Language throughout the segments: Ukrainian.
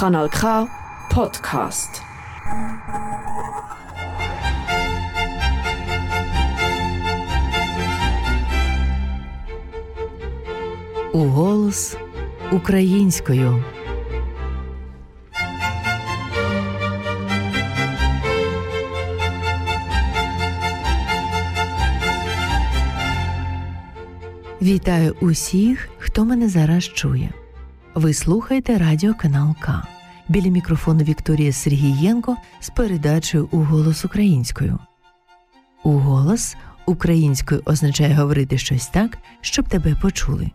Kanal K Podcast. У голос українською. Вітаю усіх, хто мене зараз чує. Ви слухаєте радіоканал К. Біля мікрофону Вікторія Сергієнко з передачею у голос українською. У голос українською означає говорити щось так, щоб тебе почули.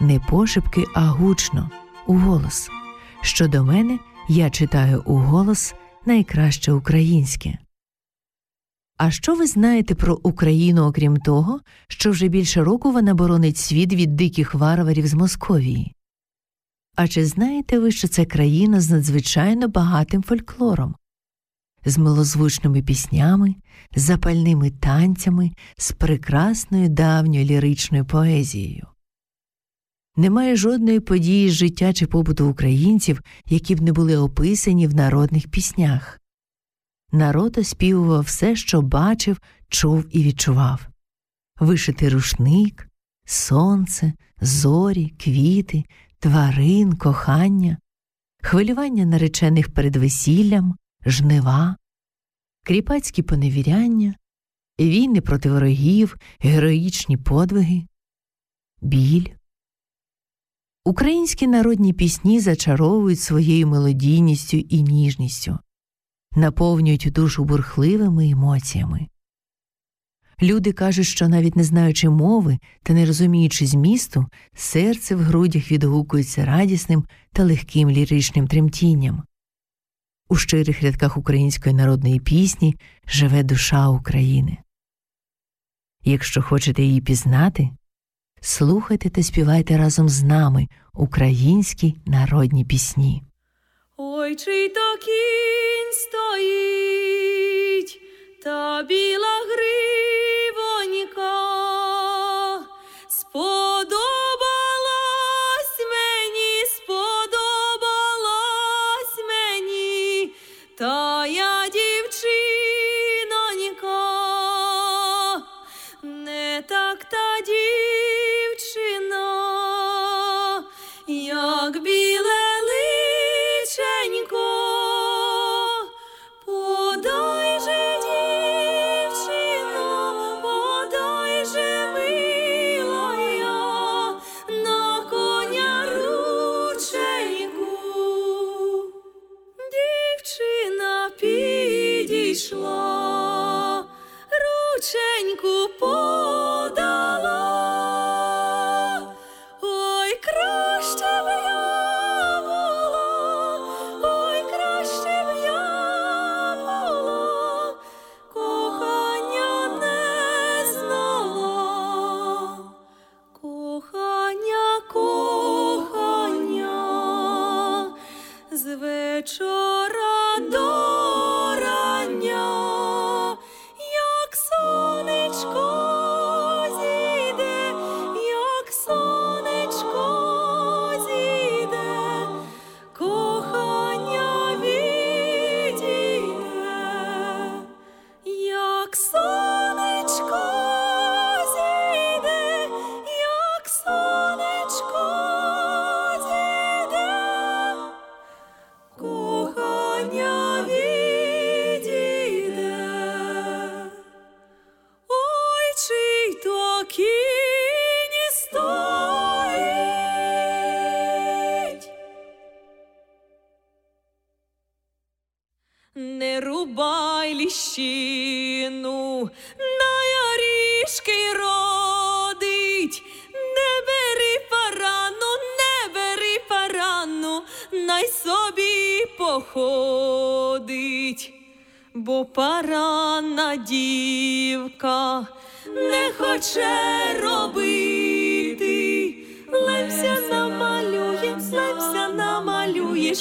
Не пошепки, а гучно, у голос. Щодо мене, я читаю у голос найкраще українське. А що ви знаєте про Україну, окрім того, що вже більше року вона боронить світ від диких варварів з Московії? А чи знаєте ви, що це країна з надзвичайно багатим фольклором, з милозвучними піснями, запальними танцями, з прекрасною давньою ліричною поезією? Немає жодної події з життя чи побуту українців, які б не були описані в народних піснях. Народ оспівував все, що бачив, чув і відчував вишитий рушник, сонце, зорі, квіти, тварин, кохання, хвилювання наречених перед весіллям, жнива, кріпацькі поневіряння, війни проти ворогів, героїчні подвиги, біль. Українські народні пісні зачаровують своєю мелодійністю і ніжністю, наповнюють душу бурхливими емоціями. Люди кажуть, що навіть не знаючи мови та не розуміючи змісту, серце в грудях відгукується радісним та легким ліричним тремтінням. У щирих рядках української народної пісні живе душа України. Якщо хочете її пізнати, слухайте та співайте разом з нами українські народні пісні. Ой, чий то кінь стоїть, та біла гривонька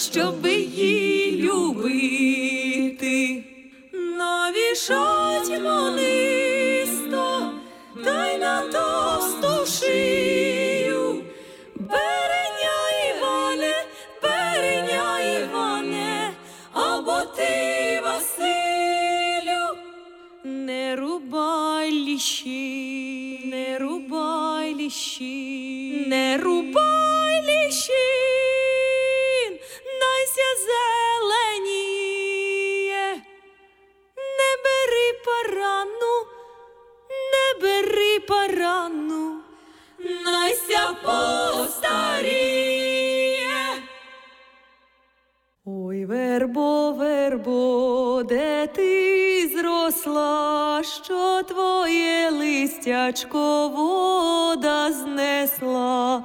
still be твоє листячко вода знесла.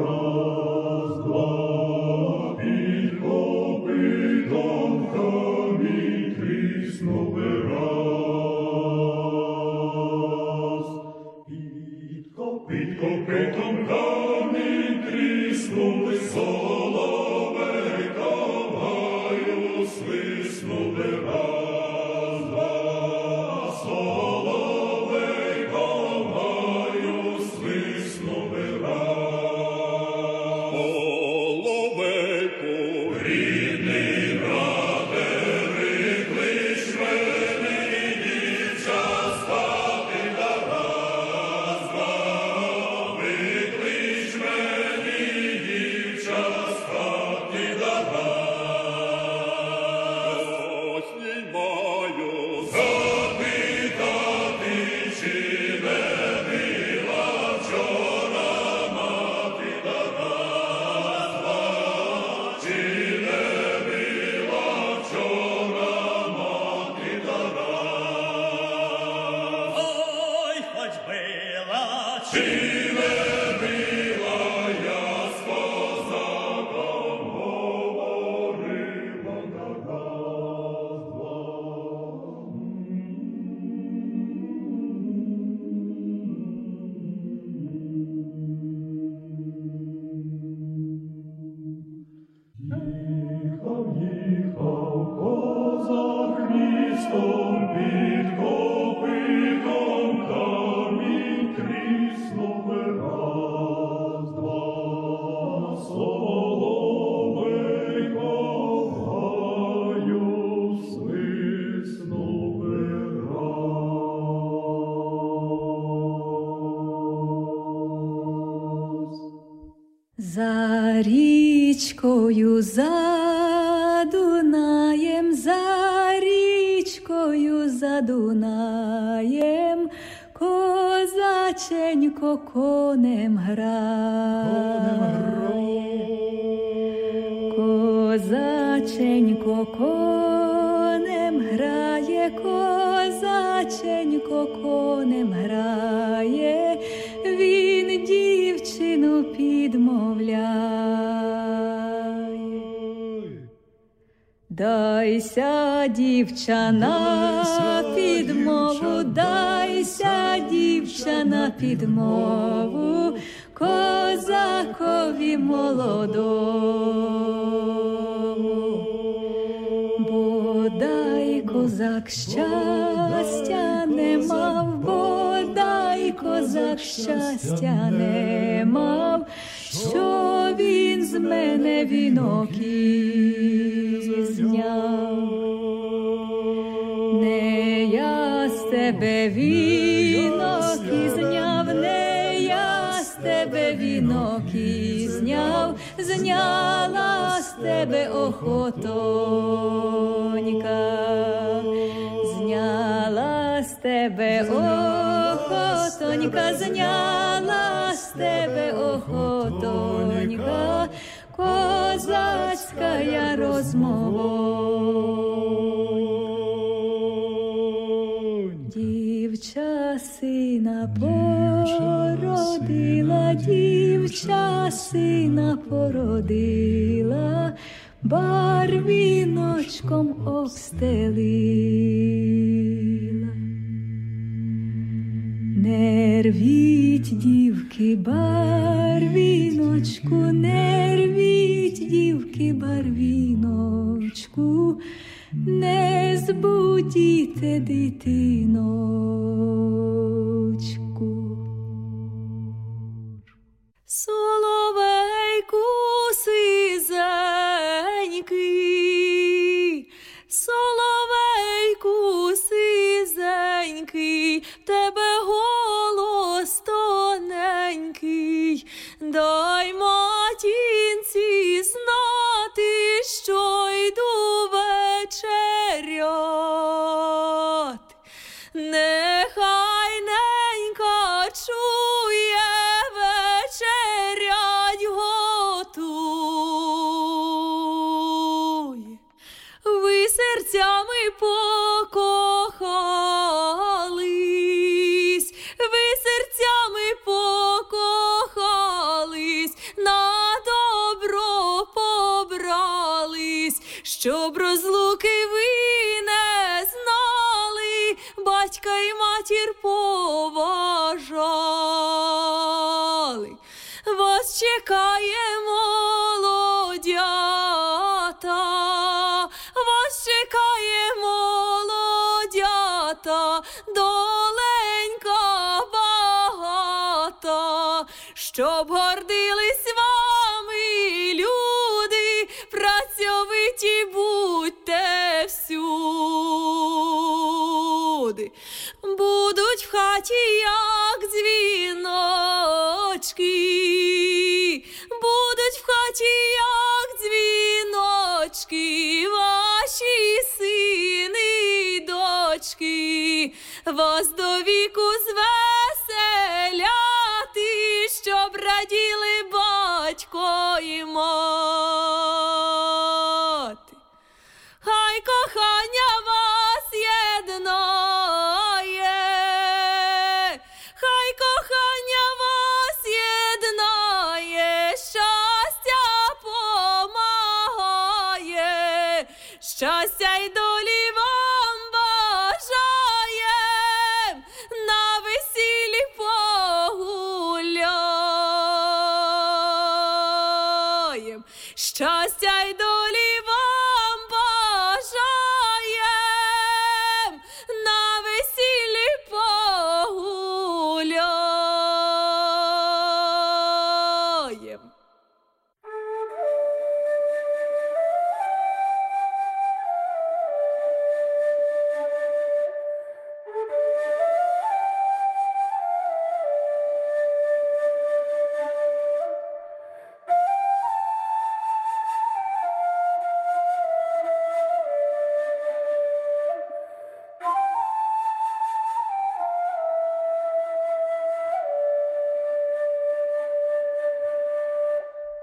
Lord. Річкою, за Дунаєм, за річкою, за Дунаєм, козаченько конем грає. Дайся, дівчана, підмову, дайся, дівчана, підмову, козакові молодому, бодай козак щастя не мав, бодай козак щастя не мав, що він з мене віноків. Тебе вінок і зняв, не я з тебе вінок і зняв, зняла з тебе охотонька, зняла з тебе охотонька, зняла з тебе охотонька, козацька я розмова. Породила, дівча сина породила, барвіночком обстелила. Не рвіть, дівки, барвіночку, не рвіть, дівки, барвіночку, не збудіте дитиночку. Соловейку сизенький, соловейку сизенький, тебе голос тоненький, щоб гордились вами люди, працьовиті будьте всюди. Будуть в хаті, як дзвіночки, будуть в хаті, як дзвіночки, ваші сини й дочки, вас до віку звеселяти, батько і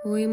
Ой,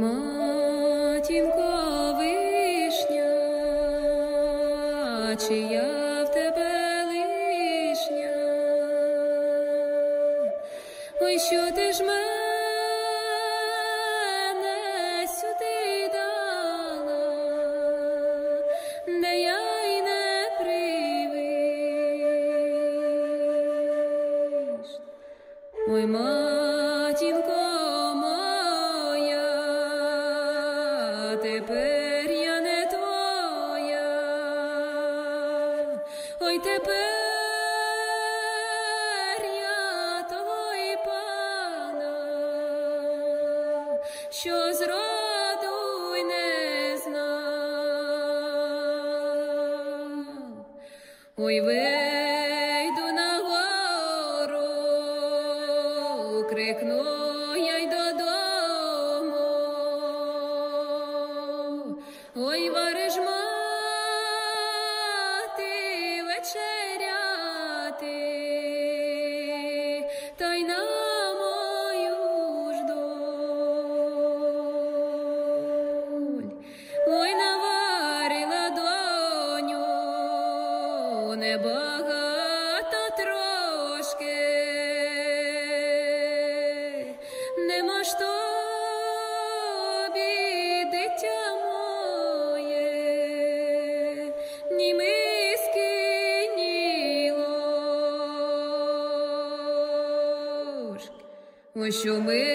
що миска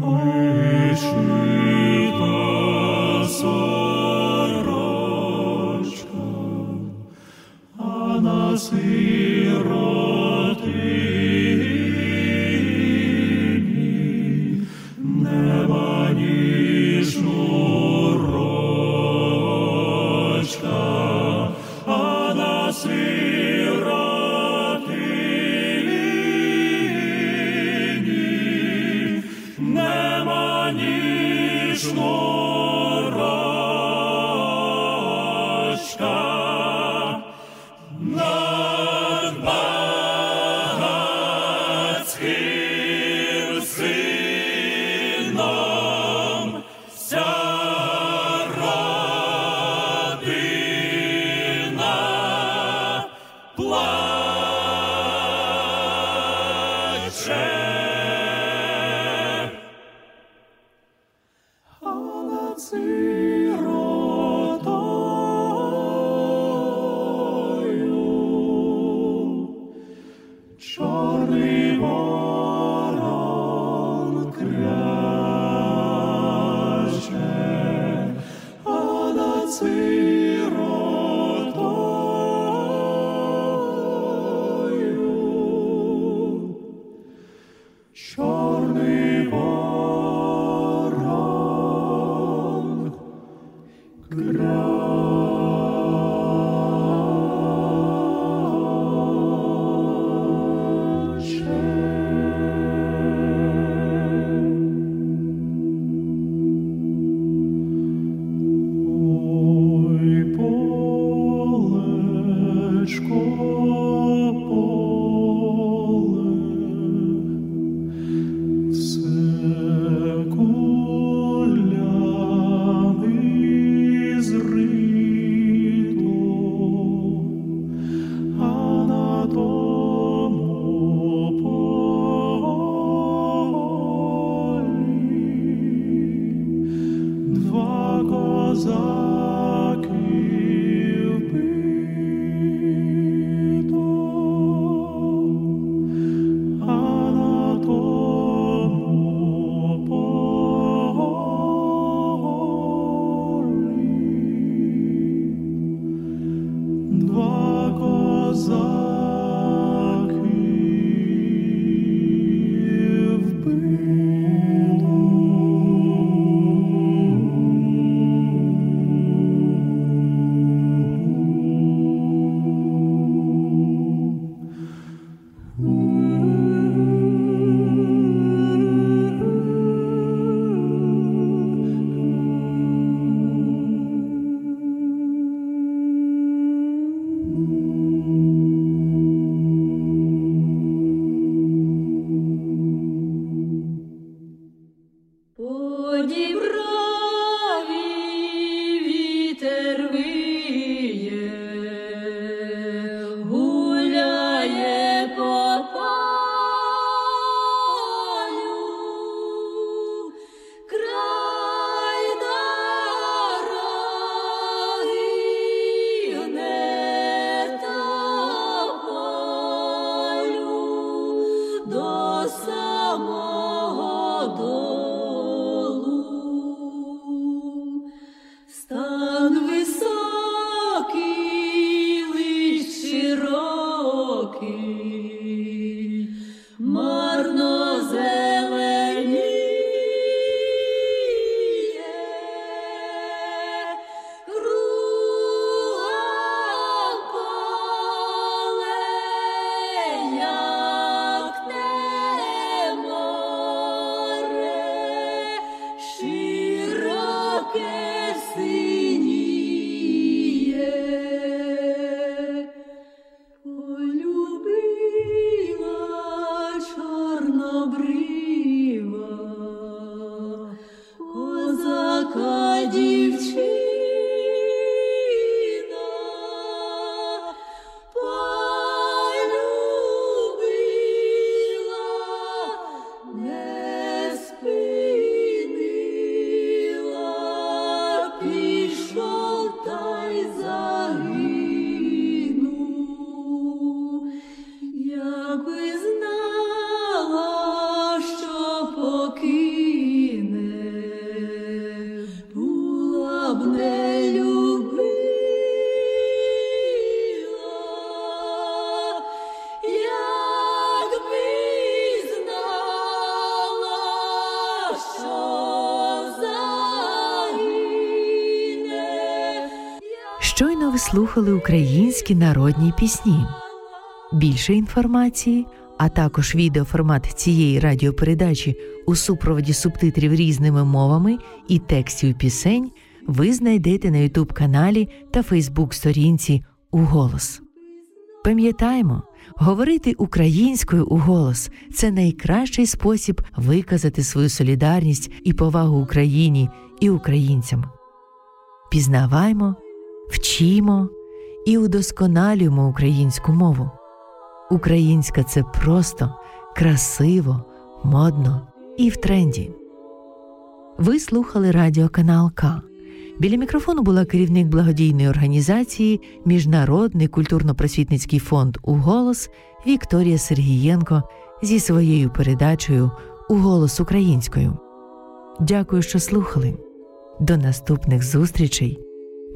Mm-hmm. shame. полечко, слухали українські народні пісні. Більше інформації, а також відеоформат цієї радіопередачі у супроводі субтитрів різними мовами і текстів пісень ви знайдете на Ютуб каналі та Фейсбук сторінці «Уголос». Пам'ятаємо, говорити українською у голос це найкращий спосіб виказати свою солідарність і повагу Україні і українцям. Пізнаваймо, вчімо і удосконалюємо українську мову. Українська це просто, красиво, модно і в тренді. Ви слухали радіоканал К. Біля мікрофону була керівник благодійної організації Міжнародний культурно-просвітницький фонд «Уголос» Вікторія Сергієнко зі своєю передачею «Уголос українською. Дякую, що слухали. До наступних зустрічей.